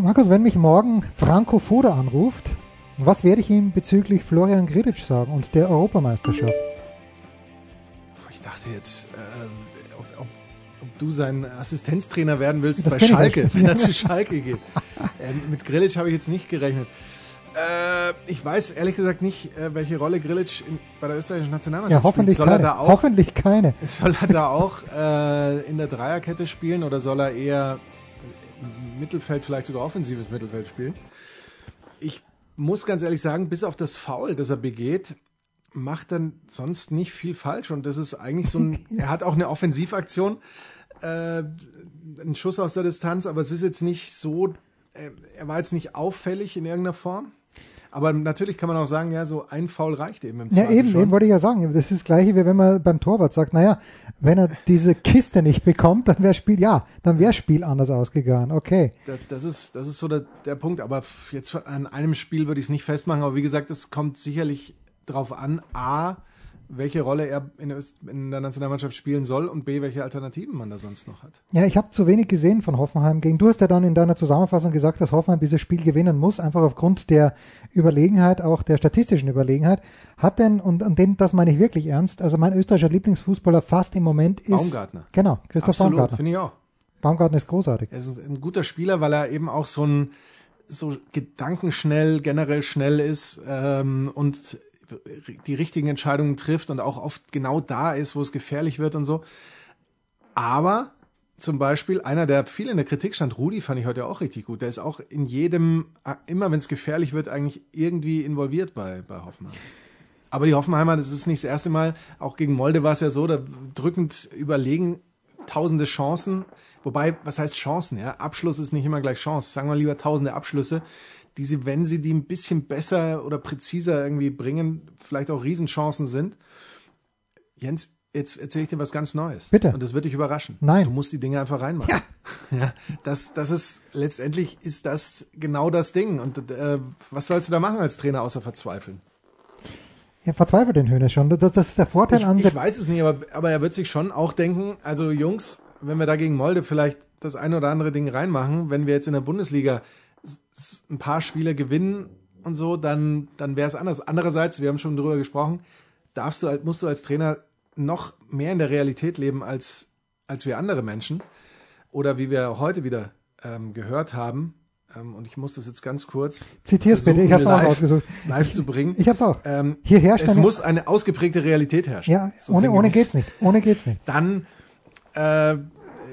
Markus, wenn mich morgen Franco Foda anruft, was werde ich ihm bezüglich Florian Grilic sagen und der Europameisterschaft? Ich dachte jetzt, äh, ob, ob, ob, du sein Assistenztrainer werden willst Das bei Schalke, wenn er zu Schalke geht. Ähm, mit Grilic habe ich jetzt nicht gerechnet. Äh, ich weiß ehrlich gesagt nicht, äh, welche Rolle Grilic bei der österreichischen Nationalmannschaft Ja, hoffentlich spielt. Soll keine. er da auch, hoffentlich keine. soll er da auch äh, in der Dreierkette spielen oder soll er eher Mittelfeld, vielleicht sogar offensives Mittelfeld spielen? Ich muss ganz ehrlich sagen, bis auf das Foul, das er begeht, macht er sonst nicht viel falsch. Und das ist eigentlich so ein, er hat auch eine Offensivaktion, äh, einen Schuss aus der Distanz, aber es ist jetzt nicht so, äh, er war jetzt nicht auffällig in irgendeiner Form. Aber natürlich kann man auch sagen, ja, so ein Foul reicht eben im Ja, Zweifel eben, schon. eben wollte ich ja sagen. Das ist das Gleiche, wie wenn man beim Torwart sagt, naja, wenn er diese Kiste nicht bekommt, dann wäre Spiel, ja, dann wäre Spiel anders ausgegangen. Okay. Das, das ist, das ist so der, der Punkt. Aber jetzt an einem Spiel würde ich es nicht festmachen. Aber wie gesagt, es kommt sicherlich drauf an, A, welche Rolle er in in der Nationalmannschaft spielen soll und B, welche Alternativen man da sonst noch hat. Ja, ich habe zu wenig gesehen von Hoffenheim gegen. Du hast ja dann in deiner Zusammenfassung gesagt, dass Hoffenheim dieses Spiel gewinnen muss, einfach aufgrund der Überlegenheit, auch der statistischen Überlegenheit. Hat denn, und, und den, das meine ich wirklich ernst, also mein österreichischer Lieblingsfußballer fast im Moment ist. Baumgartner. Genau, Christoph Absolut, Baumgartner. finde ich auch. Baumgartner ist großartig. Er ist ein, ein guter Spieler, weil er eben auch so ein so gedankenschnell, generell schnell ist ähm, und die richtigen Entscheidungen trifft und auch oft genau da ist, wo es gefährlich wird und so. Aber zum Beispiel einer, der viel in der Kritik stand, Rudi, fand ich heute auch richtig gut. Der ist auch in jedem, immer wenn es gefährlich wird, eigentlich irgendwie involviert bei, bei Hoffenheim. Aber die Hoffenheimer, das ist nicht das erste Mal, auch gegen Molde war es ja so, da drückend überlegen, tausende Chancen. Wobei, was heißt Chancen? Ja? Abschluss ist nicht immer gleich Chance. Sagen wir lieber tausende Abschlüsse, die sie, wenn sie die ein bisschen besser oder präziser irgendwie bringen, vielleicht auch Riesenchancen sind. Jens, jetzt erzähle ich dir was ganz Neues. Bitte. Und das wird dich überraschen. Nein. Du musst die Dinge einfach reinmachen. Ja. ja das, das ist, letztendlich ist das genau das Ding. Und äh, was sollst du da machen als Trainer, außer verzweifeln? Ja, verzweifelt den Hönes schon. Das, das ist der Vorteil Ich, an ich weiß es nicht, aber, aber er wird sich schon auch denken, also Jungs, wenn wir da gegen Molde vielleicht das ein oder andere Ding reinmachen, wenn wir jetzt in der Bundesliga ein paar Spiele gewinnen und so, dann, dann wäre es anders. Andererseits, wir haben schon drüber gesprochen, darfst du, musst du als Trainer noch mehr in der Realität leben als, als wir andere Menschen. Oder wie wir heute wieder ähm, gehört haben, ähm, und ich muss das jetzt ganz kurz Zitier's bitte, ich habe es auch live- ausgesucht. live zu bringen. Ich habe es auch. Ähm, Hier herrscht es muss eine ausgeprägte Realität herrschen. Ja, So ohne, ohne geht's nicht. Ohne geht's nicht. Dann, äh,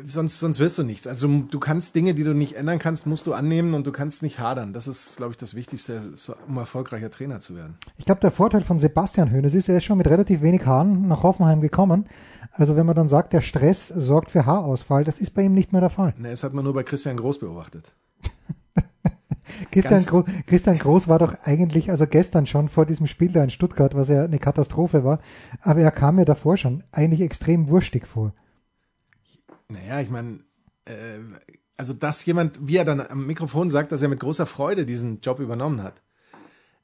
sonst, sonst wirst du nichts. Also du kannst Dinge, die du nicht ändern kannst, musst du annehmen und du kannst nicht hadern. Das ist, glaube ich, das Wichtigste, um erfolgreicher Trainer zu werden. Ich glaube, der Vorteil von Sebastian Hoeneß ist, er ist schon mit relativ wenig Haaren nach Hoffenheim gekommen. Also wenn man dann sagt, der Stress sorgt für Haarausfall, das ist bei ihm nicht mehr der Fall. Ne, das hat man nur bei Christian Groß beobachtet. Christian, Gro Christian Groß war doch eigentlich, also gestern schon vor diesem Spiel da in Stuttgart, was ja eine Katastrophe war, aber er kam mir davor schon eigentlich extrem wurstig vor. Naja, ich meine, äh, also dass jemand, wie er dann am Mikrofon sagt, dass er mit großer Freude diesen Job übernommen hat.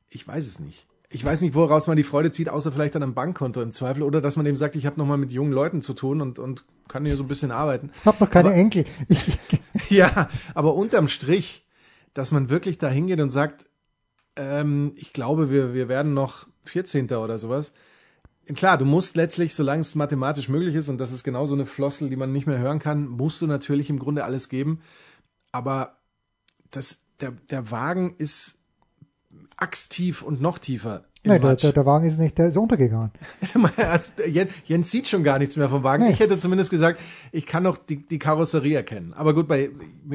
Ich weiß es nicht. Ich weiß nicht, woraus man die Freude zieht, außer vielleicht dann am Bankkonto im Zweifel oder dass man eben sagt, ich habe nochmal mit jungen Leuten zu tun und, und kann hier so ein bisschen arbeiten. Ich habe noch keine Aber- Enkel. Ja, aber unterm Strich, dass man wirklich da hingeht und sagt, ähm, ich glaube, wir, wir werden noch 14. oder sowas. Klar, du musst letztlich, solange es mathematisch möglich ist, und das ist genau so eine Floskel, die man nicht mehr hören kann, musst du natürlich im Grunde alles geben. Aber das, der, der Wagen ist axtief und noch tiefer. Nein, der, der, der Wagen ist nicht, der ist untergegangen. Also, Jens, Jens sieht schon gar nichts mehr vom Wagen. Nee. Ich hätte zumindest gesagt, ich kann noch die, die Karosserie erkennen. Aber gut, bei,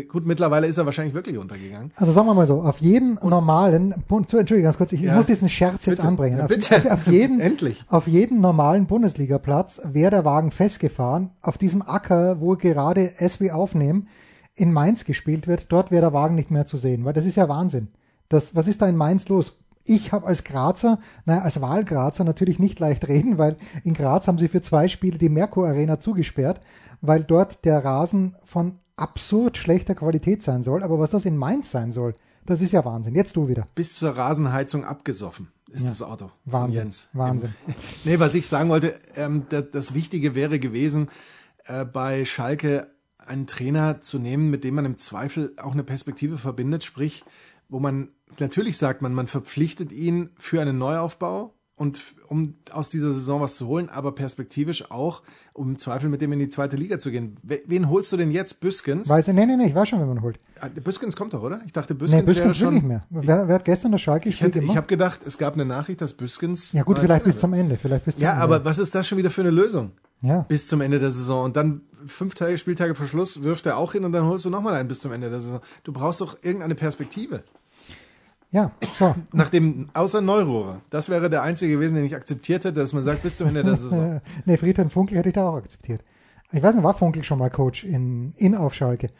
gut, mittlerweile ist er wahrscheinlich wirklich untergegangen. Also sagen wir mal so, auf jeden normalen, Entschuldigung, ganz kurz, ich Ja. muss diesen Scherz jetzt Bitte. anbringen. Ja, auf, bitte. Auf, auf jeden, Endlich. auf jeden normalen Bundesligaplatz wäre der Wagen festgefahren. Auf diesem Acker, wo gerade SW aufnehmen, in Mainz gespielt wird, dort wäre der Wagen nicht mehr zu sehen, weil das ist ja Wahnsinn. Das, was ist da in Mainz los? Ich habe als Grazer, naja, als Wahlgrazer natürlich nicht leicht reden, weil in Graz haben sie für zwei Spiele die Merkur Arena zugesperrt, weil dort der Rasen von absurd schlechter Qualität sein soll. Aber was das in Mainz sein soll, das ist ja Wahnsinn. Jetzt du wieder. Bis zur Rasenheizung abgesoffen ist Ja. das Auto. Wahnsinn. Jens. Wahnsinn. Nee, was ich sagen wollte, ähm, das, das Wichtige wäre gewesen, äh, bei Schalke einen Trainer zu nehmen, mit dem man im Zweifel auch eine Perspektive verbindet, sprich, wo man natürlich sagt man, man verpflichtet ihn für einen Neuaufbau und um aus dieser Saison was zu holen, aber perspektivisch auch, um im Zweifel mit dem in die zweite Liga zu gehen. We- Wen holst du denn jetzt? Büskens? Weiß ich, nee, nee, nee, ich weiß schon, wenn man holt. Ah, Büskens kommt doch, oder? Ich dachte, Nee, Büskens wäre Büskens will schon. nicht mehr. Wer, wer hat gestern das schalke Ich, hätte, ich habe gedacht, es gab eine Nachricht, dass Büskens. Ja gut, vielleicht bis zum Ende. Vielleicht bis zum Ja, Ende. aber was ist das schon wieder für eine Lösung? Ja. Bis zum Ende der Saison. Und dann fünf Tage, Spieltage vor Schluss wirft er auch hin und dann holst du nochmal einen bis zum Ende der Saison. Du brauchst doch irgendeine Perspektive. Ja, so. Nachdem, außer Neurohrer. Das wäre der einzige gewesen, den ich akzeptiert hätte, dass man sagt, bis zum Ende der Saison. Nee, Friedhelm Funkel hätte ich da auch akzeptiert. Ich weiß nicht, war Funkel schon mal Coach in, in auf Schalke?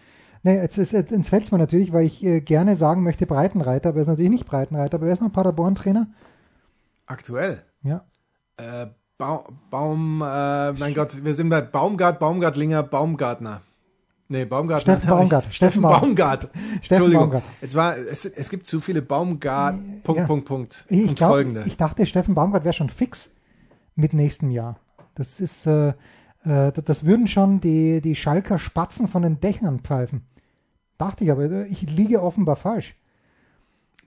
Nee, jetzt, ist, jetzt, jetzt fällt es mir natürlich, weil ich äh, gerne sagen möchte Breitenreiter, aber er ist natürlich nicht Breitenreiter, aber er ist noch Paderborn-Trainer. Aktuell. Ja. Äh, Ba- Baum, äh, mein Gott, wir sind bei Baumgart, Baumgartlinger, Baumgartner. Nee, Baumgartner. Steffen Baumgart. Steffen Steffen Baum- Baumgart. Steffen Entschuldigung. Baumgart. Es, war, es, es gibt zu viele Baumgart, Punkt, Ja. Punkt, Punkt. Ich, und glaub, folgende. ich dachte, Steffen Baumgart wäre schon fix mit nächstem Jahr. Das ist, äh, äh, das würden schon die, die Schalker Spatzen von den Dächern pfeifen. Dachte ich aber, ich liege offenbar falsch.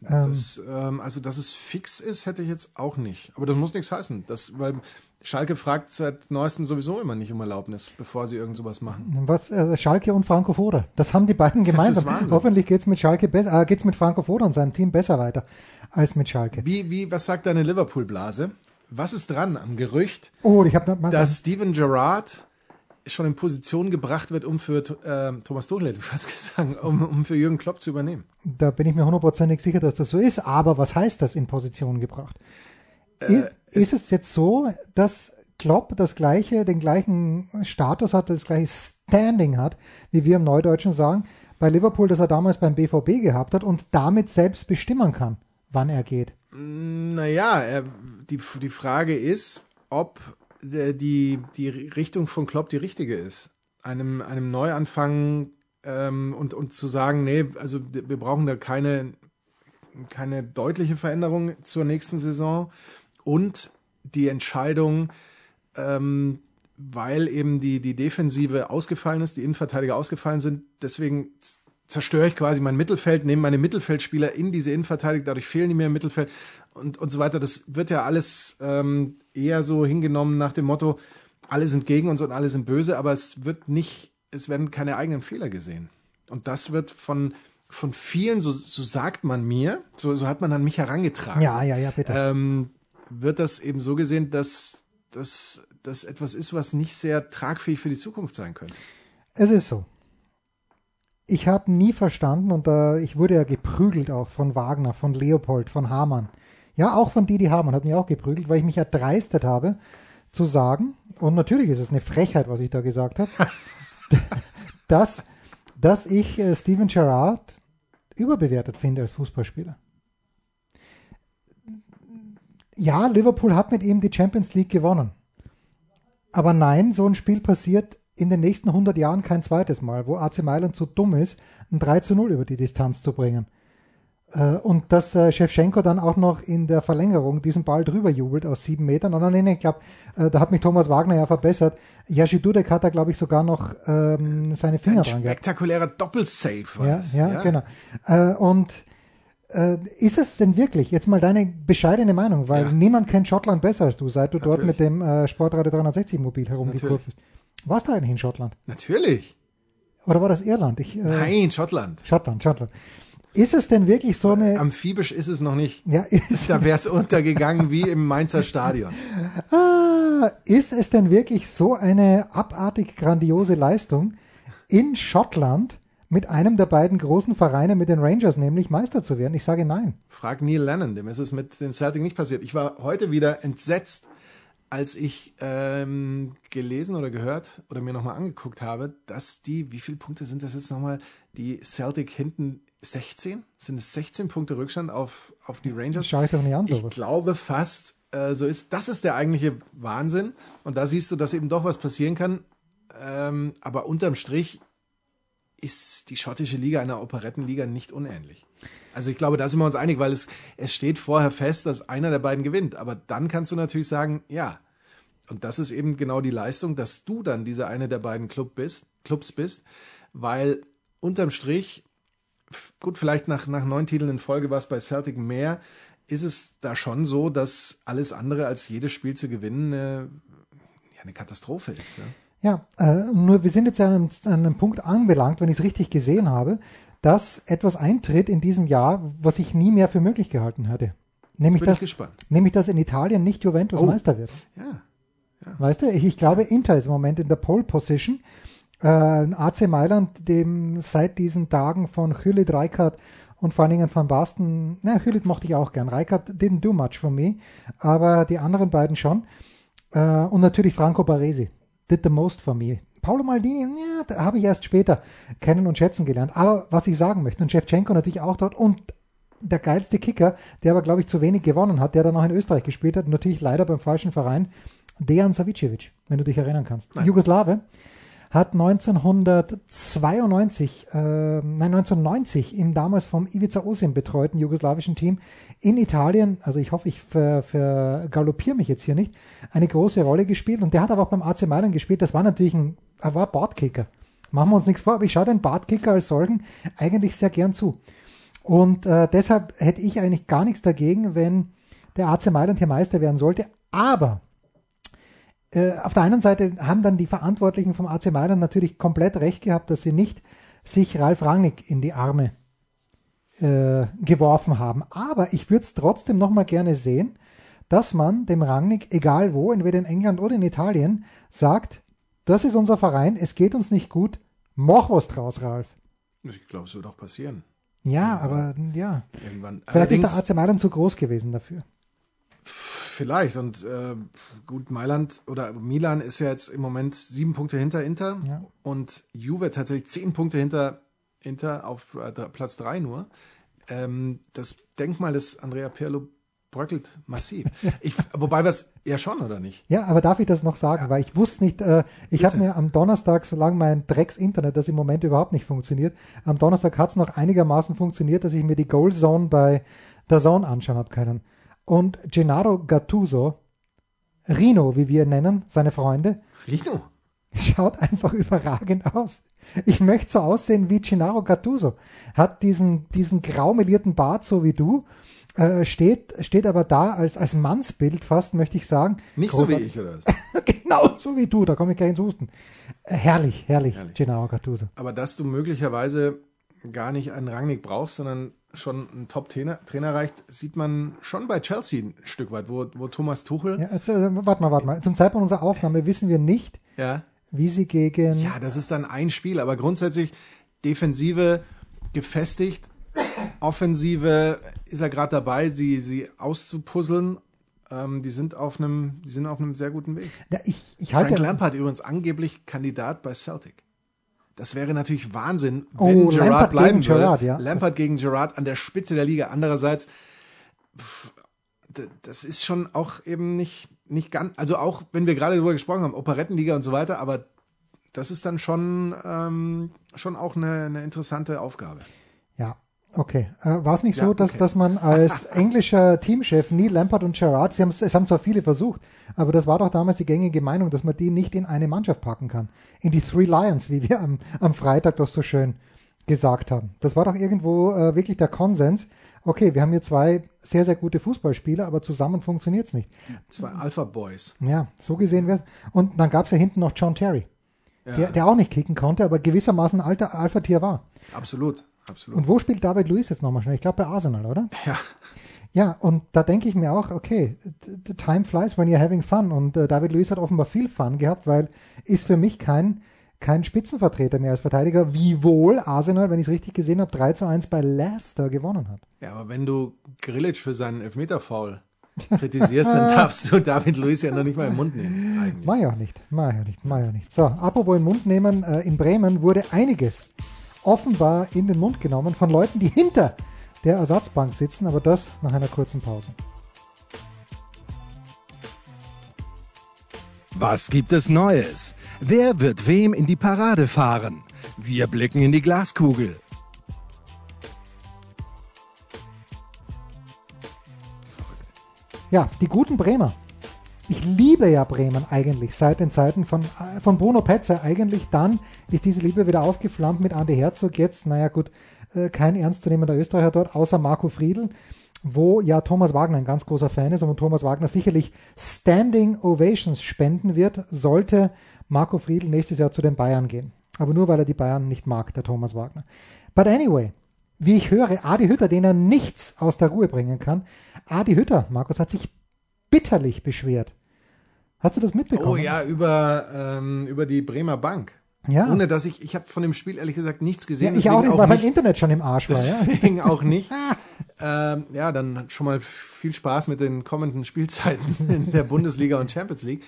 Ähm, Das, ähm, also, dass es fix ist, hätte ich jetzt auch nicht. Aber das muss nichts heißen. Das, weil Schalke fragt seit neuestem sowieso immer nicht um Erlaubnis, bevor sie irgend sowas machen. Was, äh, Schalke und Franco Foda. Das haben die beiden ist gemeinsam. Wahnsinn. Hoffentlich geht's mit Schalke besser, äh, geht's mit Franco Foda und seinem Team besser weiter als mit Schalke. Wie, wie, was sagt deine Liverpool-Blase? Was ist dran am Gerücht, Oh, ich habe dass Steven Gerrard schon in Position gebracht wird, um für ähm, Thomas Tuchel, hätte ich fast gesagt, um, um für Jürgen Klopp zu übernehmen? da bin ich mir hundertprozentig sicher, dass das so ist. Aber was heißt das in Position gebracht? ist, ist es jetzt so, dass Klopp das gleiche, den gleichen Status hat, das gleiche Standing hat, wie wir im Neudeutschen sagen, bei Liverpool, das er damals beim BVB gehabt hat und damit selbst bestimmen kann, wann er geht? Naja, die, die Frage ist, ob äh, die, die Richtung von Klopp die richtige ist. Einem, einem Neuanfang ähm, und, und zu sagen, nee, also wir brauchen da keine, keine deutliche Veränderung zur nächsten Saison und die Entscheidung, ähm, weil eben die, die Defensive ausgefallen ist, die Innenverteidiger ausgefallen sind, deswegen zerstöre ich quasi mein Mittelfeld, nehme meine Mittelfeldspieler in diese Innenverteidigung, dadurch fehlen die mir im Mittelfeld und, und so weiter. Das wird ja alles ähm, eher so hingenommen nach dem Motto, alle sind gegen uns und alle sind böse, aber es wird nicht, es werden keine eigenen Fehler gesehen. Und das wird von, von vielen, so, so sagt man mir, so, so hat man an mich herangetragen Ja, ja, ja, bitte. ähm, wird das eben so gesehen, dass dass das etwas ist, was nicht sehr tragfähig für die Zukunft sein könnte. Es ist so. Ich habe nie verstanden, und da, ich wurde ja geprügelt auch von Wagner, von Leopold, von Hamann. Ja, auch von Didi Hamann hat mich auch geprügelt, weil ich mich erdreistet habe, zu sagen, und natürlich ist es eine Frechheit, was ich da gesagt habe, dass, dass ich äh, Steven Gerrard überbewertet finde als Fußballspieler. Ja, Liverpool hat mit ihm die Champions League gewonnen. Aber nein, so ein Spiel passiert in den nächsten 100 Jahren kein zweites Mal, wo AC Mailand so dumm ist, ein 3 zu 0 über die Distanz zu bringen. Äh, Und dass äh, Shevchenko dann auch noch in der Verlängerung diesen Ball drüber jubelt aus sieben Metern. Und dann, nee, nee, ich glaube, da hat mich Thomas Wagner ja verbessert. Yashi Dudek hat da, glaube ich, sogar noch ähm, seine Finger Ein dran spektakulärer Doppelsave war Ja, das. ja, genau. Äh, und äh, ist es denn wirklich, jetzt mal deine bescheidene Meinung, weil Ja. niemand kennt Schottland besser als du, seit du dort Natürlich. mit dem äh, Sportradio 360 Mobil herumgekurft bist. Warst du eigentlich in Schottland? Natürlich. Oder war das Irland? Ich, äh, Nein, Schottland. Schottland, Schottland. Ist es denn wirklich so eine, Amphibisch ist es noch nicht. ja, ist, Da wäre es untergegangen wie im Mainzer Stadion. ah, ist es denn wirklich so eine abartig grandiose Leistung, in Schottland mit einem der beiden großen Vereine, mit den Rangers nämlich, Meister zu werden? Ich sage nein. Frag Neil Lennon, dem ist es mit den Celtic nicht passiert. Ich war heute wieder entsetzt, als ich ähm, gelesen oder gehört oder mir nochmal angeguckt habe, dass die, wie viele Punkte sind das jetzt nochmal, die Celtic hinten 16? Sind es 16 Punkte Rückstand auf, auf die Rangers? Schau ich doch nicht an, Ich sowas. glaube fast, äh, so ist, das ist der eigentliche Wahnsinn. Und da siehst du, dass eben doch was passieren kann. Ähm, aber unterm Strich ist die schottische Liga einer Operettenliga nicht unähnlich. Also ich glaube, da sind wir uns einig, weil es, es steht vorher fest, dass einer der beiden gewinnt. Aber dann kannst du natürlich sagen, ja. Und das ist eben genau die Leistung, dass du dann dieser eine der beiden Club bist, Clubs bist, weil unterm Strich, gut, vielleicht nach, nach neun Titeln in Folge war es bei Celtic mehr, ist es da schon so, dass alles andere als jedes Spiel zu gewinnen äh, ja, eine Katastrophe ist. Ja? Ja, äh, nur wir sind jetzt an einem, an einem Punkt anbelangt, wenn ich es richtig gesehen habe, dass etwas eintritt in diesem Jahr, was ich nie mehr für möglich gehalten hatte. Nämlich, dass, gespannt. nämlich dass in Italien nicht Juventus Oh. Meister wird. Ja. Weißt du, ich, ich glaube, Inter ist im Moment in der Pole Position. Äh, AC Mailand, dem seit diesen Tagen von Hüllit, Reikert und vor allen Dingen von Basten, na, Hüllit mochte ich auch gern. Reikert didn't do much for me, aber die anderen beiden schon. Äh, und natürlich Franco Baresi, did the most for me. Paolo Maldini, ja, da habe ich erst später kennen und schätzen gelernt. Aber was ich sagen möchte, und Shevchenko natürlich auch dort und der geilste Kicker, der aber, glaube ich, zu wenig gewonnen hat, der dann auch in Österreich gespielt hat, natürlich leider beim falschen Verein, Dejan Savicevic, wenn du dich erinnern kannst. Jugoslawe hat 1992, äh, nein 1990 im damals vom Ivica Osim betreuten jugoslawischen Team in Italien, also ich hoffe, ich ver, vergaloppiere mich jetzt hier nicht, eine große Rolle gespielt und der hat aber auch beim AC Mailand gespielt. Das war natürlich ein, er war Bartkicker. Machen wir uns nichts vor, aber ich schaue den Bartkicker als solchen eigentlich sehr gern zu. Und äh, deshalb hätte ich eigentlich gar nichts dagegen, wenn der AC Mailand hier Meister werden sollte. Aber äh, auf der einen Seite haben dann die Verantwortlichen vom AC Mailand natürlich komplett recht gehabt, dass sie nicht sich Ralf Rangnick in die Arme äh, geworfen haben. Aber ich würde es trotzdem nochmal gerne sehen, dass man dem Rangnick, egal wo, entweder in England oder in Italien, sagt, das ist unser Verein, es geht uns nicht gut, mach was draus, Ralf. Ich glaube, es wird auch passieren. Ja, aber ja, Irgendwann. vielleicht ist der AC Mailand zu groß gewesen dafür. Vielleicht und äh, gut, Mailand oder Milan ist ja jetzt im Moment sieben Punkte hinter Inter Ja. und Juve tatsächlich zehn Punkte hinter Inter auf äh, Platz drei nur. Ähm, das Denkmal des Andrea Pirlo bröckelt massiv. Ich, wobei was ja schon oder nicht? Ja, aber darf ich das noch sagen? Weil ich wusste nicht, äh, ich habe mir am Donnerstag, solange mein Drecks-Internet, das im Moment überhaupt nicht funktioniert, am Donnerstag hat es noch einigermaßen funktioniert, dass ich mir die Goal Zone bei der Zone anschauen habe können. Und Gennaro Gattuso, Rino, wie wir ihn nennen, seine Freunde, Rino. schaut einfach überragend aus. Ich möchte so aussehen wie Gennaro Gattuso. Hat diesen, diesen graumelierten Bart, so wie du, äh, steht, steht aber da als, als Mannsbild fast, möchte ich sagen. Nicht so wie Großartig. ich oder genau so wie du, da komme ich gleich ins Husten. Äh, herrlich, herrlich, Herrlich. Gennaro Gattuso. Aber dass du möglicherweise gar nicht einen Rangnick brauchst, sondern schon einen Top-Trainer Trainer reicht, sieht man schon bei Chelsea ein Stück weit, wo, wo Thomas Tuchel. Ja, äh, warte mal, warte mal. Zum Zeitpunkt unserer Aufnahme wissen wir nicht, ja wie sie gegen. Ja, das ist dann ein Spiel, aber grundsätzlich Defensive gefestigt, Offensive ist er gerade dabei, sie, sie auszupuzzeln. Ähm, die sind auf einem, die sind auf einem sehr guten Weg. Ja, ich, ich Frank. Lampard übrigens angeblich Kandidat bei Celtic. Das wäre natürlich Wahnsinn, Oh, wenn Gerard Lampard bleiben gegen würde. Gerrard, ja. Lampard gegen Gerard an der Spitze der Liga. Andererseits, pff, das ist schon auch eben nicht, nicht ganz, also auch wenn wir gerade darüber gesprochen haben, Operettenliga und so weiter, aber das ist dann schon, ähm, schon auch eine, eine interessante Aufgabe. Ja, okay. Äh, War es nicht Ja, so, dass, okay. dass man als englischer Teamchef Neil Lampard und Gerrard, sie haben, es haben zwar viele versucht, aber das war doch damals die gängige Meinung, dass man die nicht in eine Mannschaft packen kann. In die Three Lions, wie wir am, am Freitag doch so schön gesagt haben. Das war doch irgendwo äh, wirklich der Konsens. Okay, wir haben hier zwei sehr, sehr gute Fußballspieler, aber zusammen funktioniert es nicht. Zwei Alpha Boys. Ja, so gesehen wäre es. Und dann gab es ja hinten noch John Terry, Ja, der, der auch nicht kicken konnte, aber gewissermaßen ein alter Alpha-Tier war. absolut, absolut. Und wo spielt David Luiz jetzt nochmal schnell? Ich glaube bei Arsenal, oder? ja, Ja, und da denke ich mir auch, okay, the time flies when you're having fun. Und äh, David Luiz hat offenbar viel Fun gehabt, weil ist für mich kein, kein Spitzenvertreter mehr als Verteidiger, wiewohl Arsenal, wenn ich es richtig gesehen habe, 3 zu 1 bei Leicester gewonnen hat. ja, aber wenn du Grilic für seinen Elfmeter-Foul kritisierst, dann darfst du David Luiz ja noch nicht mal im Mund nehmen. Eigentlich. Mach ja nicht, mach ja nicht, mach ja nicht. So, apropos in den Mund nehmen, äh, in Bremen wurde einiges offenbar in den Mund genommen von Leuten, die hinter der Ersatzbank sitzen, aber das nach einer kurzen Pause. Was gibt es Neues? Wer wird wem in die Parade fahren? Wir blicken in die Glaskugel. Ja, die guten Bremer. Ich liebe ja Bremen eigentlich seit den Zeiten von, äh, von Bruno Petzer. Eigentlich dann ist diese Liebe wieder aufgeflammt mit Andi Herzog. Jetzt, naja gut, äh, kein ernstzunehmender Österreicher dort, außer Marco Friedl, wo ja Thomas Wagner ein ganz großer Fan ist und Thomas Wagner sicherlich Standing Ovations spenden wird, sollte Marco Friedl nächstes Jahr zu den Bayern gehen. Aber nur weil er die Bayern nicht mag, der Thomas Wagner. But anyway, wie ich höre, Adi Hütter, den er nichts aus der Ruhe bringen kann. Adi Hütter, Markus, hat sich bitterlich beschwert. Hast du das mitbekommen? Oh ja, über, ähm, über die Bremer Bank. Ja. Ohne dass ich, ich habe von dem Spiel ehrlich gesagt nichts gesehen. Ja, ich auch nicht, weil mein Internet schon im Arsch war. Ja. Deswegen auch nicht. ähm, ja, dann schon mal viel Spaß mit den kommenden Spielzeiten in der Bundesliga und Champions League.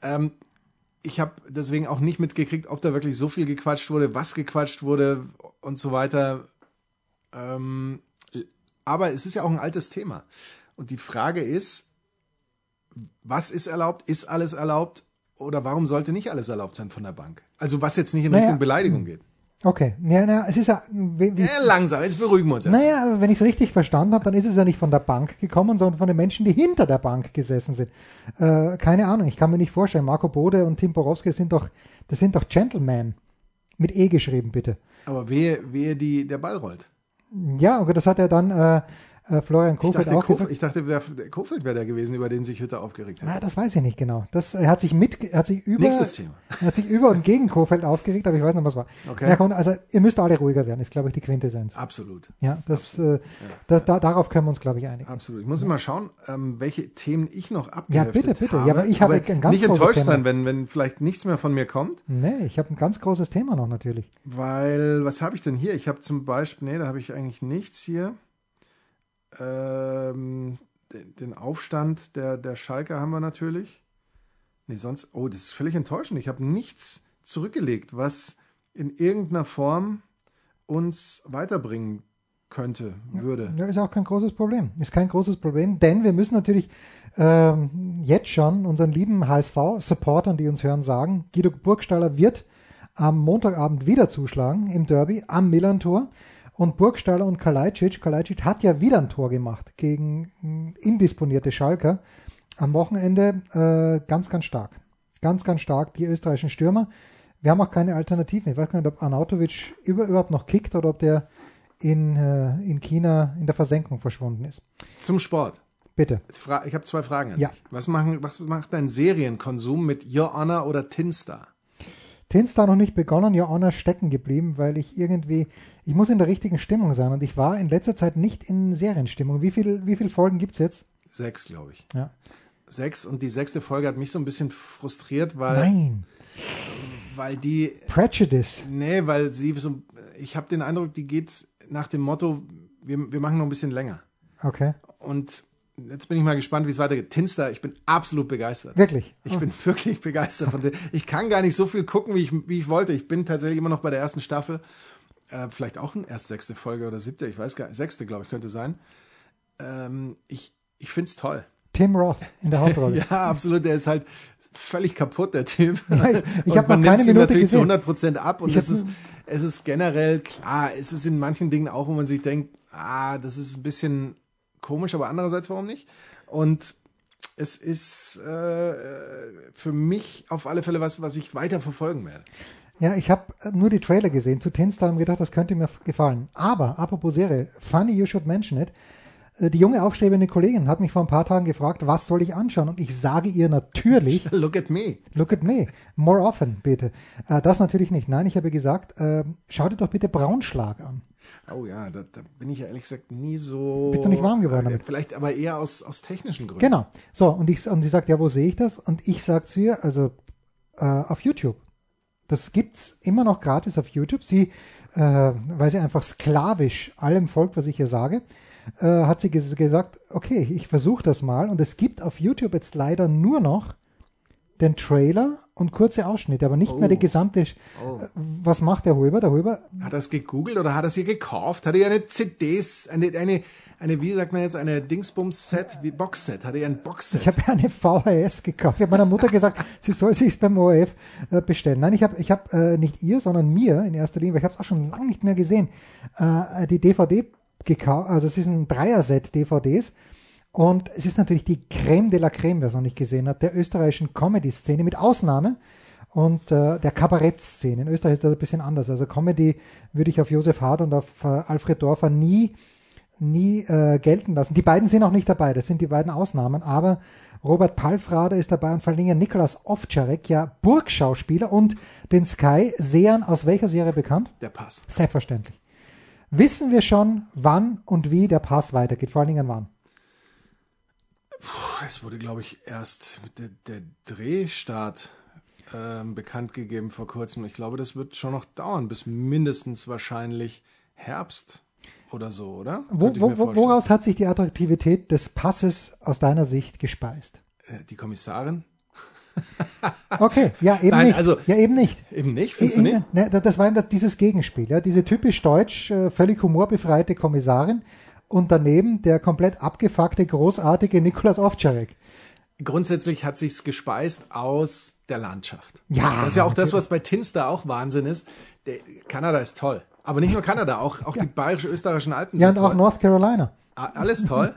Ähm, ich habe deswegen auch nicht mitgekriegt, ob da wirklich so viel gequatscht wurde, was gequatscht wurde und so weiter. Ähm, aber es ist ja auch ein altes Thema. Und die Frage ist, was ist erlaubt? Ist alles erlaubt? Oder warum sollte nicht alles erlaubt sein von der Bank? Also was jetzt nicht in Naja, Richtung Beleidigung geht. Okay, ja, na, es ist ja, wie, wie Ja, langsam, jetzt beruhigen wir uns erst. Naja, aber wenn ich es richtig verstanden habe, dann ist es ja nicht von der Bank gekommen, sondern von den Menschen, die hinter der Bank gesessen sind. Äh, keine Ahnung, ich kann mir nicht vorstellen. Marco Bode und Tim Borowski sind doch, das sind doch Gentlemen. Mit E geschrieben, bitte. Aber wehe, wehe die, der Ball rollt. Ja, und das hat er dann äh, äh, Florian Kofeld auch gesagt. ich dachte wer, der Kofeld wäre der gewesen, über den sich Hütter aufgeregt hat. Ah, das weiß ich nicht genau. Das, er hat sich mit, hat sich über, Nächstes Thema. hat sich über und gegen Kofeld aufgeregt, aber ich weiß nicht, was war. Okay. Ja, komm, also ihr müsst alle ruhiger werden, ist glaube ich die Quintessenz. Absolut. Ja, das, äh, das da, darauf können wir uns glaube ich einigen. Absolut. Ich muss immer schauen, ähm, welche Themen ich noch Ja, abgeheftet bitte, bitte. habe. Ja, aber ich habe ein ganz Nicht enttäuscht Thema. sein, wenn, wenn vielleicht nichts mehr von mir kommt, Nee, ich habe ein ganz großes Thema noch natürlich. weil, was habe ich denn hier? Ich habe zum Beispiel, nee, da habe ich eigentlich nichts hier. Ähm, den, Aufstand der, der Schalke haben wir natürlich. Nee, sonst, oh, das ist völlig enttäuschend. Ich habe nichts zurückgelegt, was in irgendeiner Form uns weiterbringen könnte, würde. Ja, ist auch kein großes Problem. Ist kein großes Problem, denn wir müssen natürlich ähm, jetzt schon unseren lieben HSV-Supportern, die uns hören, sagen, Guido Burgstaller wird am Montagabend wieder zuschlagen im Derby am Millantor. Und Burgstaller und Kalajdzic, Kalajdzic hat ja wieder ein Tor gemacht gegen mh, indisponierte Schalker. Am Wochenende äh, ganz, ganz stark. Ganz, ganz stark, die österreichischen Stürmer. Wir haben auch keine Alternativen. Ich weiß gar nicht, ob Arnautovic über, überhaupt noch kickt oder ob der in, äh, in China in der Versenkung verschwunden ist. Zum Sport. Bitte. Ich habe zwei Fragen an Ja. dich. Was, machen, was macht dein Serienkonsum mit Your Honor oder Tinstar? Tinstar noch nicht begonnen, Your Honor stecken geblieben, weil ich irgendwie, ich muss in der richtigen Stimmung sein und ich war in letzter Zeit nicht in Serienstimmung. Wie viel, wie viele Folgen gibt's jetzt? Sechs, glaube ich. Ja. Sechs und die sechste Folge hat mich so ein bisschen frustriert, weil, Nein, weil die, Prejudice. nee, weil sie so, ich habe den Eindruck, die geht nach dem Motto, wir, wir machen noch ein bisschen länger. Okay, Und jetzt bin ich mal gespannt, wie es weitergeht. Tinstar, ich bin absolut begeistert. wirklich. Ich bin wirklich begeistert von der. Ich kann gar nicht so viel gucken, wie ich, wie ich wollte. Ich bin tatsächlich immer noch bei der ersten Staffel. Äh, vielleicht auch eine erst sechste Folge oder siebte, ich weiß gar nicht. Sechste, glaube ich, könnte sein. Ähm, ich ich finde es toll. Tim Roth in der Hauptrolle. Ja, absolut. Der ist halt völlig kaputt, der Typ. Ja, ich- ich Und hab man nimmt ihm Minute natürlich zu gesehen. 100 Prozent ab. Und Ich es ist, es ist generell, klar, es ist in manchen Dingen auch, wo man sich denkt, ah, das ist ein bisschen komisch, aber andererseits, warum nicht? Und es ist äh, für mich auf alle Fälle was, was ich weiter verfolgen werde. Ja, ich habe nur die Trailer gesehen zu Tinstar und gedacht, das könnte mir gefallen. Aber, apropos Serie, funny you should mention it. Äh, Die junge aufstrebende Kollegin hat mich vor ein paar Tagen gefragt, was soll ich anschauen? Und ich sage ihr natürlich, Look at me. Look at me. More often, bitte. Äh, das natürlich nicht. Nein, ich habe gesagt, äh, schau dir doch bitte Braunschlag an. Oh ja, da, da bin ich ja ehrlich gesagt nie so. Bist du nicht warm geworden Äh, damit? Vielleicht aber eher aus, aus technischen Gründen. Genau. So, und, ich, und sie sagt, ja, wo sehe ich das? Und ich sage zu ihr, also äh, auf YouTube. Das gibt's immer noch gratis auf YouTube. Sie, äh, weil sie einfach sklavisch allem folgt, was ich ihr sage, äh, hat sie ges gesagt, okay, ich versuche das mal. Und es gibt auf YouTube jetzt leider nur noch den Trailer und kurze Ausschnitte, aber nicht Oh. mehr die gesamte. Oh. Was macht der Huber? Der Huber, Hat er es gegoogelt oder hat er es hier gekauft? Hat er eine CDs, eine, eine, eine, wie sagt man jetzt, eine Dingsbums-Set, wie Box-Set? Hat er ein Box-Set? ich habe eine VHS gekauft. Ich habe meiner Mutter gesagt, sie soll sich beim ORF äh, bestellen. Nein, ich habe ich hab, äh, nicht ihr, sondern mir in erster Linie, weil ich habe es auch schon lange nicht mehr gesehen, äh, die DVD gekauft. Also es ist ein Dreier-Set DVDs. Und es ist natürlich die Creme de la Creme, wer es noch nicht gesehen hat, der österreichischen Comedy-Szene, mit Ausnahme und äh, der Kabarett-Szene. In Österreich ist das ein bisschen anders. Also Comedy würde ich auf Josef Hart und auf äh, Alfred Dorfer nie, nie äh, gelten lassen. Die beiden sind auch nicht dabei, das sind die beiden Ausnahmen, aber Robert Palfrader ist dabei und vor allen Dingen Nikolaus Ovtcharek, ja Burgschauspieler und den Sky-Sehern aus welcher Serie bekannt? Der Pass. Selbstverständlich. Wissen wir schon, wann und wie der Pass weitergeht, vor allen Dingen wann? Puh, Es wurde, glaube ich, erst der, der Drehstart ähm, bekannt gegeben vor kurzem. Ich glaube, das wird schon noch dauern, bis mindestens wahrscheinlich Herbst oder so, oder? Wo, wo, woraus hat sich die Attraktivität des Passes aus deiner Sicht gespeist? Äh, Die Kommissarin? Okay, ja, eben Nein, nicht. also- ja, eben nicht. Eben nicht, findest du nicht? Ne, das war eben das, dieses Gegenspiel, ja, diese typisch deutsch, äh, völlig humorbefreite Kommissarin und daneben der komplett abgefuckte, großartige Nikolaus Ovtcharek. Grundsätzlich hat sich's gespeist aus der Landschaft. Ja, Das ist ja auch das, was bei Tinster auch Wahnsinn ist. Der, Kanada ist toll. Aber nicht nur Kanada, auch, auch die bayerische-österreichischen Alpen Ja, und auch toll. North Carolina. Alles toll.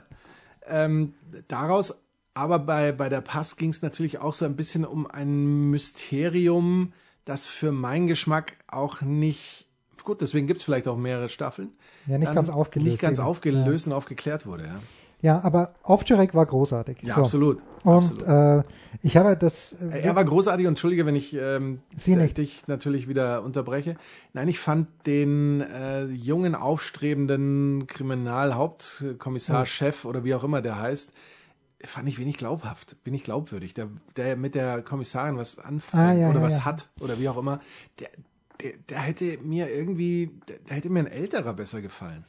ähm, daraus, aber bei, bei der Pass ging es natürlich auch so ein bisschen um ein Mysterium, das für meinen Geschmack auch nicht, gut, deswegen gibt es vielleicht auch mehrere Staffeln. Ja, nicht ganz aufgelöst Nicht ganz eben. aufgelöst und aufgeklärt wurde, ja. Ja, aber Ovtcharek war großartig. Ja, So. absolut. Und absolut. äh, ich habe das. äh, Er war großartig und entschuldige, wenn ich ähm, dich natürlich wieder unterbreche. Nein, ich fand den äh, jungen, aufstrebenden Kriminalhauptkommissar. Chef oder wie auch immer der heißt, fand ich wenig glaubhaft, wenig glaubwürdig. Der, der mit der Kommissarin was anfängt Ah, ja, oder ja, was ja. hat oder wie auch immer, der, der, der hätte mir irgendwie, der, der hätte mir ein älterer besser gefallen.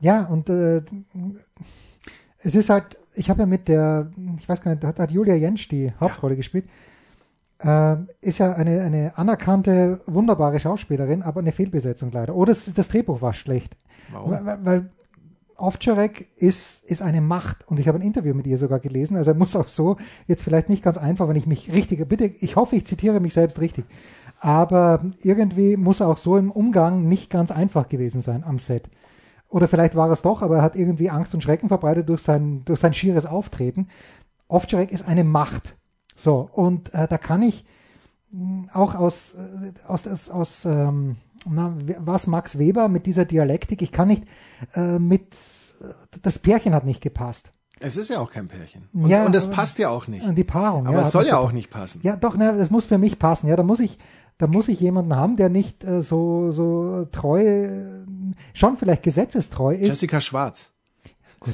Ja, und äh, es ist halt, ich habe ja mit der, ich weiß gar nicht, hat, hat Julia Jentsch die Hauptrolle gespielt. Äh, ist ja eine, eine anerkannte, wunderbare Schauspielerin, aber eine Fehlbesetzung leider. Oder das, das Drehbuch war schlecht. Warum? Weil- weil Ovtcharek ist, ist eine Macht und ich habe ein Interview mit ihr sogar gelesen. Also er muss auch so, jetzt vielleicht nicht ganz einfach, wenn ich mich richtig, bitte, ich hoffe, ich zitiere mich selbst richtig. Aber irgendwie muss er auch so im Umgang nicht ganz einfach gewesen sein am Set. Oder vielleicht war es doch, aber er hat irgendwie Angst und Schrecken verbreitet durch sein, durch sein schieres Auftreten. Ovtcharek ist eine Macht. So, und äh, da kann ich auch aus, äh, aus, aus, aus ähm, na, was Max Weber mit dieser Dialektik, ich kann nicht äh, mit, das Pärchen hat nicht gepasst. Es ist ja auch kein Pärchen. Und, Ja, und das passt ja auch nicht. Und die Paarung. Aber ja, es soll ja auch nicht passen. Ja, doch, ne, das muss für mich passen. Ja, da muss ich, da muss ich jemanden haben, der nicht äh, so, so treu, äh, schon vielleicht gesetzestreu ist. Jessica Schwarz.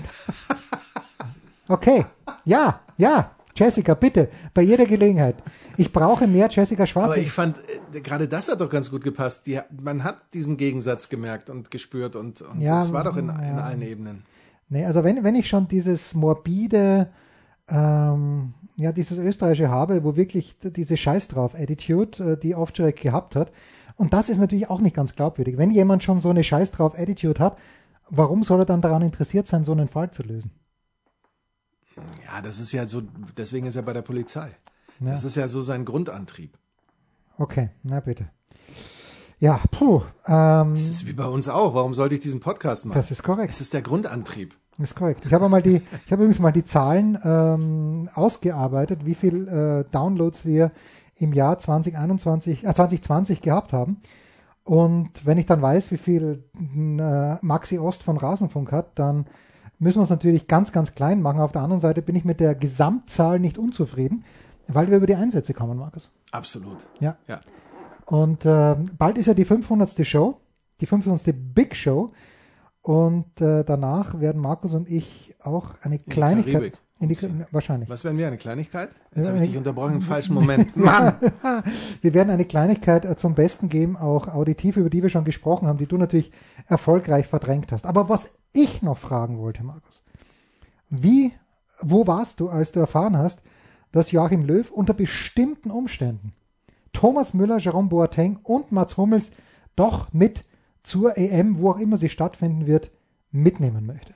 Okay, ja, ja, Jessica, bitte, bei jeder Gelegenheit. Ich brauche mehr Jessica Schwarz. Aber ich fand, äh, gerade das hat doch ganz gut gepasst. Die, man hat diesen Gegensatz gemerkt und gespürt und, und Ja, das war doch in, in ja. allen Ebenen. Nee, also wenn, wenn ich schon dieses morbide, ähm, ja, dieses österreichische habe, wo wirklich diese Scheiß drauf Attitude, äh, die Ovtcharek gehabt hat, und das ist natürlich auch nicht ganz glaubwürdig. Wenn jemand schon so eine Scheiß drauf Attitude hat, warum soll er dann daran interessiert sein, so einen Fall zu lösen? Ja, das ist ja so, deswegen ist er bei der Polizei. Ja. Das ist ja so sein Grundantrieb. Okay, na bitte. Ja, puh, ähm, Das ist wie bei uns auch. Warum sollte ich diesen Podcast machen? das ist korrekt. es ist der Grundantrieb. Das ist korrekt. Ich habe mal die, ich habe übrigens mal die Zahlen ähm, ausgearbeitet, wie viel äh, Downloads wir im Jahr 2021, äh, 2020 gehabt haben. Und wenn ich dann weiß, wie viel äh, Maxi Ost von Rasenfunk hat, dann müssen wir es natürlich ganz, ganz klein machen. Auf der anderen Seite bin ich mit der Gesamtzahl nicht unzufrieden, weil wir über die Einsätze kommen, Markus. Absolut. Ja. Ja. Und äh, bald ist ja die 500. Show, die 500. Big Show. Und äh, danach werden Markus und ich auch eine die Kleinigkeit. Karibik. In die, wahrscheinlich. Was wären wir? Eine Kleinigkeit? Jetzt Ja, habe ich dich ich- unterbrochen im falschen Moment. Mann! Wir werden eine Kleinigkeit äh, zum Besten geben, auch auditiv, über die wir schon gesprochen haben, die du natürlich erfolgreich verdrängt hast. Aber was ich noch fragen wollte, Markus, wie, wo warst du, als du erfahren hast, dass Joachim Löw unter bestimmten Umständen Thomas Müller, Jerome Boateng und Mats Hummels doch mit zur EM, wo auch immer sie stattfinden wird, mitnehmen möchte.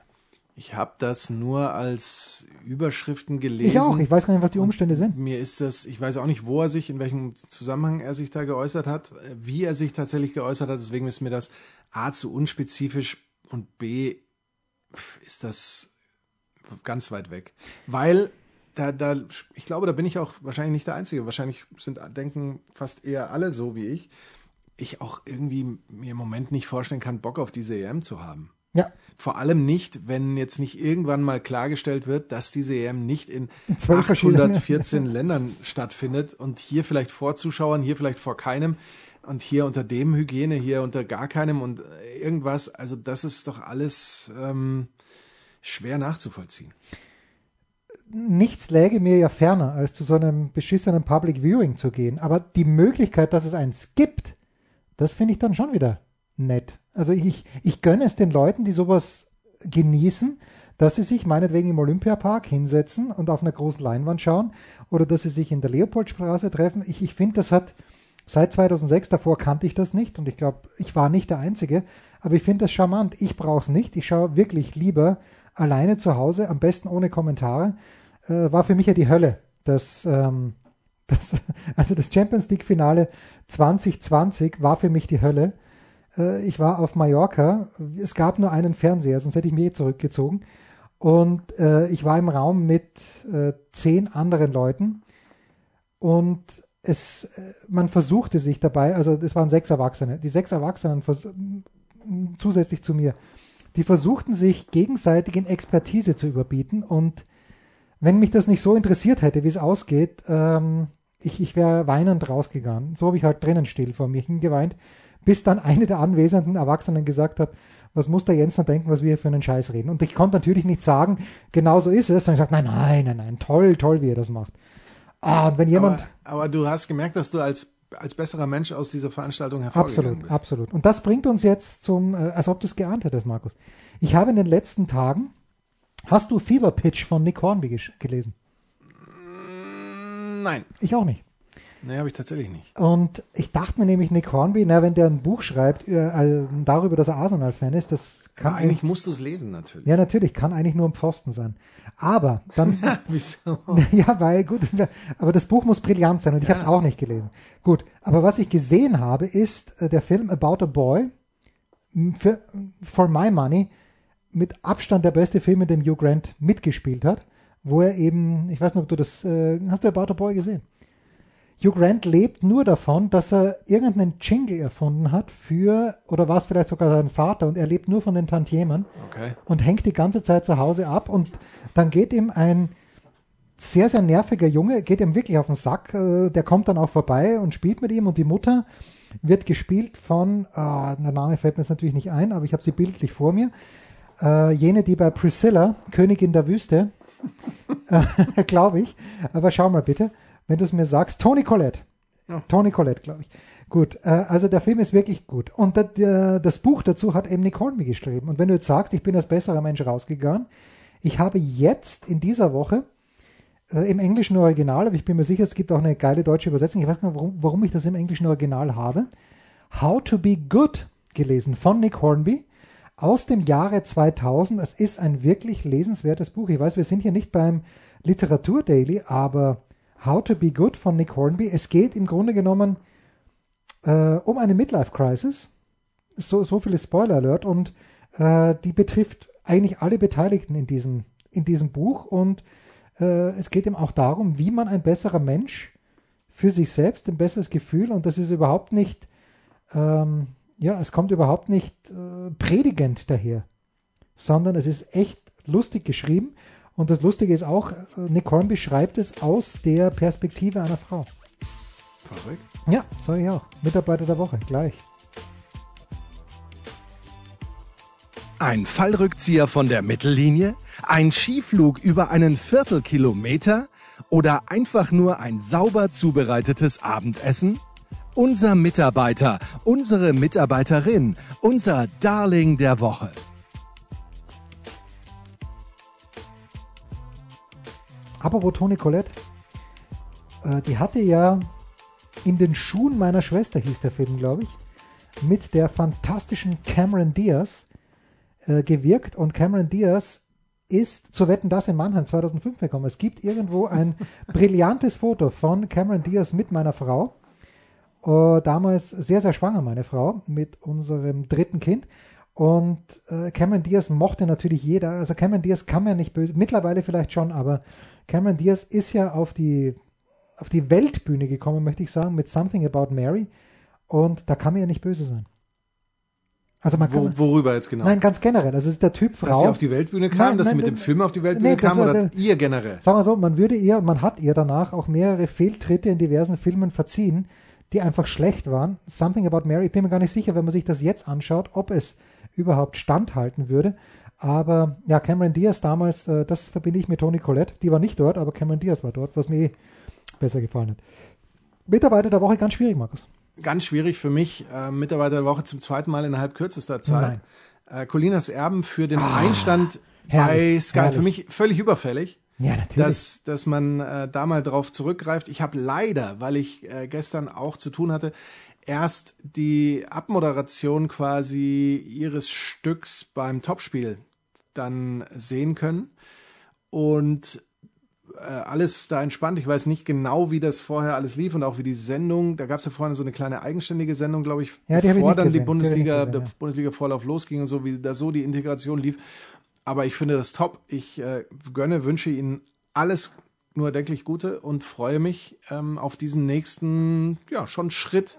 Ich habe das nur als Überschriften gelesen. Ich auch. Ich weiß gar nicht, was die Umstände sind. Mir ist das, ich weiß auch nicht, wo er sich, in welchem Zusammenhang er sich da geäußert hat, wie er sich tatsächlich geäußert hat. Deswegen ist mir das A zu unspezifisch und B ist das ganz weit weg. Weil da, da, ich glaube, da bin ich auch wahrscheinlich nicht der Einzige. Wahrscheinlich sind, denken fast eher alle so wie ich. Ich auch irgendwie mir im Moment nicht vorstellen kann, Bock auf diese EM zu haben. Ja. Vor allem nicht, wenn jetzt nicht irgendwann mal klargestellt wird, dass diese EM nicht in, In zwölf 814 Ländern stattfindet und hier vielleicht vor Zuschauern, hier vielleicht vor keinem und hier unter dem Hygiene, hier unter gar keinem und äh, irgendwas. Also das ist doch alles ähm, schwer nachzuvollziehen. Nichts läge mir ja ferner, als zu so einem beschissenen Public Viewing zu gehen. Aber die Möglichkeit, dass es eins gibt, das finde ich dann schon wieder nett. Also ich, ich gönne es den Leuten, die sowas genießen, dass sie sich meinetwegen im Olympiapark hinsetzen und auf einer großen Leinwand schauen oder dass sie sich in der Leopoldstraße treffen. Ich, ich finde, das hat seit 2006, davor kannte ich das nicht und ich glaube, ich war nicht der Einzige, aber ich finde das charmant. Ich brauche es nicht. Ich schaue wirklich lieber alleine zu Hause, am besten ohne Kommentare. Äh, war für mich ja die Hölle. Das, ähm, das, also das Champions League Finale 2020 war für mich die Hölle. Äh, ich war auf Mallorca. Es gab nur einen Fernseher, sonst hätte ich mich eh zurückgezogen. Und äh, ich war im Raum mit äh, zehn anderen Leuten. Und es, äh, man versuchte sich dabei, also es waren sechs Erwachsene, die sechs Erwachsenen zusätzlich zu mir, die versuchten sich gegenseitig in Expertise zu überbieten. Und wenn mich das nicht so interessiert hätte, wie es ausgeht, ähm, ich, ich wäre weinend rausgegangen. So habe ich halt drinnen still vor mir hingeweint, bis dann eine der anwesenden Erwachsenen gesagt hat, was muss der Jens noch denken, was wir hier für einen Scheiß reden. Und ich konnte natürlich nicht sagen, genau so ist es, sondern ich sagte, nein, nein, nein, nein, toll, toll, wie ihr das macht. Ah, und wenn jemand, Aber, aber du hast gemerkt, dass du als, als besserer Mensch aus dieser Veranstaltung hervorgegangen absolut, bist. absolut. Und das bringt uns jetzt zum, äh, als ob du es geahnt hättest, Markus. Ich habe in den letzten Tagen, hast du Fever Pitch von Nick Hornby gelesen? Nein, Ich auch nicht. Nee, habe ich tatsächlich nicht. Und ich dachte mir nämlich, Nick Hornby, na, wenn der ein Buch schreibt äh, darüber, dass er Arsenal-Fan ist, das kann Aber eigentlich musst du es lesen, natürlich. Ja, natürlich, kann eigentlich nur ein Pfosten sein. Aber dann, Wieso? ja, weil, gut, aber das Buch muss brillant sein und ich habe es auch nicht gelesen. Gut, aber was ich gesehen habe, ist äh, der Film About a Boy, für, for my money, mit Abstand der beste Film, in dem Hugh Grant mitgespielt hat, wo er eben, ich weiß nicht, ob du das, äh, hast du About a Boy gesehen? Hugh Grant lebt nur davon, dass er irgendeinen Jingle erfunden hat für, oder war es vielleicht sogar sein Vater, und er lebt nur von den Tantiemen Okay. und hängt die ganze Zeit zu Hause ab. Und dann geht ihm ein sehr, sehr nerviger Junge, geht ihm wirklich auf den Sack, äh, der kommt dann auch vorbei und spielt mit ihm. Und die Mutter wird gespielt von, ah, der Name fällt mir jetzt natürlich nicht ein, aber ich habe sie bildlich vor mir, äh, jene, die bei Priscilla, Königin der Wüste, äh, glaube ich, aber schau mal bitte, wenn du es mir sagst, Tony Collette. Ja. Tony Collette, glaube ich. Gut, äh, also der Film ist wirklich gut. Und das, der, das Buch dazu hat eben Nick Hornby geschrieben. Und wenn du jetzt sagst, ich bin als besserer Mensch rausgegangen, ich habe jetzt in dieser Woche äh, im englischen Original, aber ich bin mir sicher, es gibt auch eine geile deutsche Übersetzung, ich weiß nicht, warum, warum ich das im englischen Original habe, How to be Good gelesen von Nick Hornby aus dem Jahre 2000. Es ist ein wirklich lesenswertes Buch. Ich weiß, wir sind hier nicht beim Literatur Daily, aber How to be Good von Nick Hornby. Es geht im Grunde genommen äh, um eine Midlife Crisis. So, so viel ist Spoiler Alert und äh, die betrifft eigentlich alle Beteiligten in diesem, in diesem Buch und äh, es geht eben auch darum, wie man ein besserer Mensch für sich selbst, ein besseres Gefühl und das ist überhaupt nicht, ähm, ja, es kommt überhaupt nicht äh, predigend daher, sondern es ist echt lustig geschrieben und das Lustige ist auch, Nick Hornby schreibt es aus der Perspektive einer Frau. Verrückt. Ja, sage ich auch. Mitarbeiter der Woche, gleich. Ein Fallrückzieher von der Mittellinie? Ein Skiflug über einen Viertelkilometer? Oder einfach nur ein sauber zubereitetes Abendessen? Unser Mitarbeiter, unsere Mitarbeiterin, unser Darling der Woche. Apropos Toni Collette, äh, die hatte ja In den Schuhen meiner Schwester hieß der Film, glaube ich, mit der fantastischen Cameron Diaz äh, gewirkt. Und Cameron Diaz ist zu Wetten das in Mannheim 2005 gekommen. Es gibt irgendwo ein brillantes Foto von Cameron Diaz mit meiner Frau. Uh, damals sehr, sehr schwanger, meine Frau, mit unserem dritten Kind. Und äh, Cameron Diaz mochte natürlich jeder. Also Cameron Diaz kann man nicht böse, mittlerweile vielleicht schon, aber Cameron Diaz ist ja auf die, auf die Weltbühne gekommen, möchte ich sagen, mit Something About Mary. Und da kann man ja nicht böse sein. Also man kann, Wo, worüber jetzt genau? Nein, ganz generell. Also es ist der Typ Frau. Dass sie auf die Weltbühne kam, nein, dass nein, sie mit dem Film auf die Weltbühne nee, kam oder der, ihr generell? Sagen wir so, man würde ihr und man hat ihr danach auch mehrere Fehltritte in diversen Filmen verziehen, die einfach schlecht waren. Something About Mary, ich bin mir gar nicht sicher, wenn man sich das jetzt anschaut, ob es überhaupt standhalten würde. Aber ja, Cameron Diaz damals, äh, das verbinde ich mit Toni Collette. Die war nicht dort, aber Cameron Diaz war dort, was mir eh besser gefallen hat. Mitarbeiter der Woche ganz schwierig, Markus ganz schwierig für mich. Äh, Mitarbeiter der Woche zum zweiten Mal innerhalb kürzester Zeit. Äh, Colinas Erben für den ah, Einstand herrlich, bei Sky. Herrlich. Für mich völlig überfällig. Ja, natürlich. Dass, dass man äh, da mal drauf zurückgreift. Ich habe leider, weil ich äh, gestern auch zu tun hatte, erst die Abmoderation quasi ihres Stücks beim Topspiel dann sehen können. Und äh, alles da entspannt. Ich weiß nicht genau, wie das vorher alles lief und auch wie die Sendung. Da gab es ja vorhin so eine kleine eigenständige Sendung, glaube ich, ja, die bevor dann gesehen. die Bundesliga, gesehen, der Bundesliga-Vorlauf losging und so, wie da so die Integration lief. Aber ich finde das top. Ich äh, gönne, wünsche Ihnen alles nur erdenklich Gute und freue mich ähm, auf diesen nächsten, ja, schon Schritt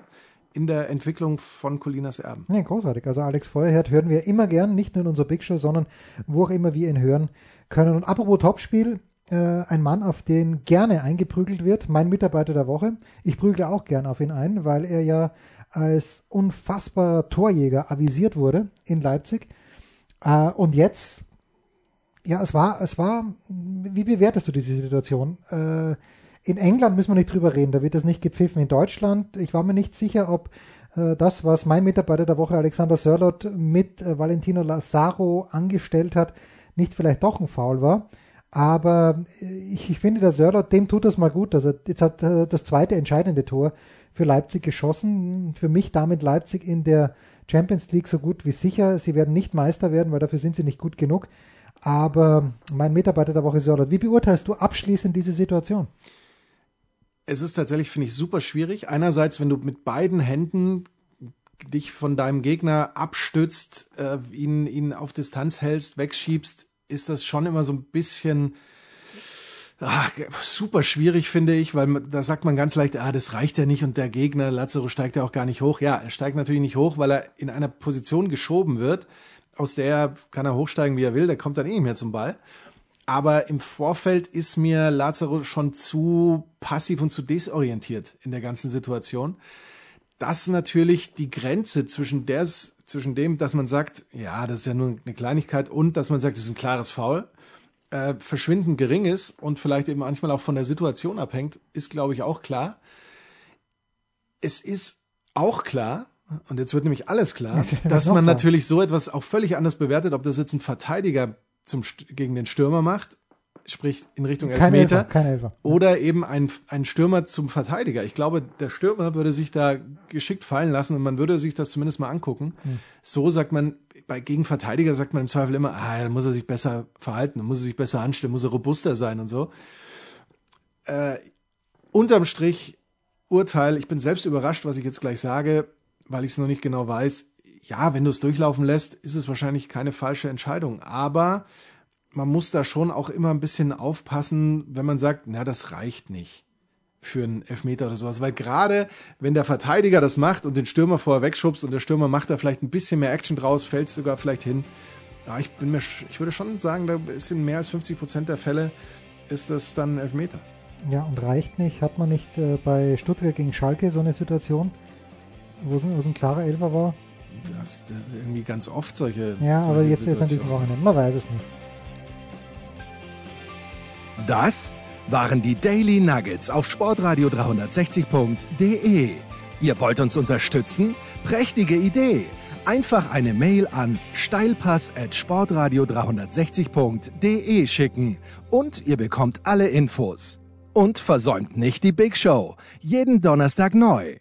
in der Entwicklung von Colinas Erben. Ja, großartig. Also Alex Feuerherd hören wir immer gern, nicht nur in unserer Big Show, sondern wo auch immer wir ihn hören können. Und apropos Topspiel, äh, ein Mann, auf den gerne eingeprügelt wird, mein Mitarbeiter der Woche. Ich prügle auch gern auf ihn ein, weil er ja als unfassbarer Torjäger avisiert wurde in Leipzig. Äh, und jetzt, ja, es war, es war, wie bewertest du diese Situation? Äh, in England müssen wir nicht drüber reden, da wird das nicht gepfiffen. In Deutschland, ich war mir nicht sicher, ob äh, das, was mein Mitarbeiter der Woche Alexander Sörlot mit äh, Valentino Lazaro angestellt hat, nicht vielleicht doch ein Foul war. Aber ich, ich finde, der Sörler, dem tut das mal gut. Also jetzt hat er das zweite entscheidende Tor für Leipzig geschossen. Für mich damit Leipzig in der Champions League so gut wie sicher. Sie werden nicht Meister werden, weil dafür sind sie nicht gut genug. Aber mein Mitarbeiter der Woche Sörlot, wie beurteilst du abschließend diese Situation? Es ist tatsächlich, finde ich, super schwierig. Einerseits, wenn du mit beiden Händen dich von deinem Gegner abstützt, äh, ihn, ihn auf Distanz hältst, wegschiebst, ist das schon immer so ein bisschen ach, super schwierig, finde ich, weil da sagt man ganz leicht, ah, das reicht ja nicht und der Gegner, Lazaro, steigt ja auch gar nicht hoch. Ja, er steigt natürlich nicht hoch, weil er in einer Position geschoben wird, aus der kann er hochsteigen, wie er will, der kommt dann eh nicht mehr zum Ball. Aber im Vorfeld ist mir Lazaro schon zu passiv und zu desorientiert in der ganzen Situation. Das natürlich die Grenze zwischen der zwischen dem, dass man sagt, ja, das ist ja nur eine Kleinigkeit und dass man sagt, das ist ein klares Foul, äh, verschwindend gering ist und vielleicht eben manchmal auch von der Situation abhängt, ist, glaube ich, auch klar. Es ist auch klar, und jetzt wird nämlich alles klar, dass man natürlich so etwas auch völlig anders bewertet, ob das jetzt ein Verteidiger zum, gegen den Stürmer macht sprich in Richtung Elfmeter. Kein Elfer, Oder eben ein, ein Stürmer zum Verteidiger. Ich glaube, der Stürmer würde sich da geschickt fallen lassen und man würde sich das zumindest mal angucken. Hm. So sagt man, bei gegen Verteidiger sagt man im Zweifel immer, ah, dann muss er sich besser verhalten, dann muss er sich besser anstellen, muss er robuster sein und so. Äh, unterm Strich Urteil, ich bin selbst überrascht, was ich jetzt gleich sage, weil ich es noch nicht genau weiß. Ja, wenn du es durchlaufen lässt, ist es wahrscheinlich keine falsche Entscheidung. Aber man muss da schon auch immer ein bisschen aufpassen, wenn man sagt, na, das reicht nicht für einen Elfmeter oder sowas. Weil gerade wenn der Verteidiger das macht und den Stürmer vorher wegschubst und der Stürmer macht da vielleicht ein bisschen mehr Action draus, fällt sogar vielleicht hin. Ja, ich bin mir, ich würde schon sagen, da ist in mehr als 50 Prozent der Fälle ist das dann Elfmeter. Ja, und reicht nicht. Hat man nicht äh, bei Stuttgart gegen Schalke so eine Situation, wo es, ein klarer Elfer war? Das irgendwie ganz oft solche. Ja, solche aber jetzt ist an diesem Wochenende. Man weiß es nicht. Das waren die Daily Nuggets auf Sportradio 360.de. Ihr wollt uns unterstützen? Prächtige Idee! Einfach eine Mail an steilpass at sportradio 360.de schicken und ihr bekommt alle Infos. Und versäumt nicht die Big Show. Jeden Donnerstag neu.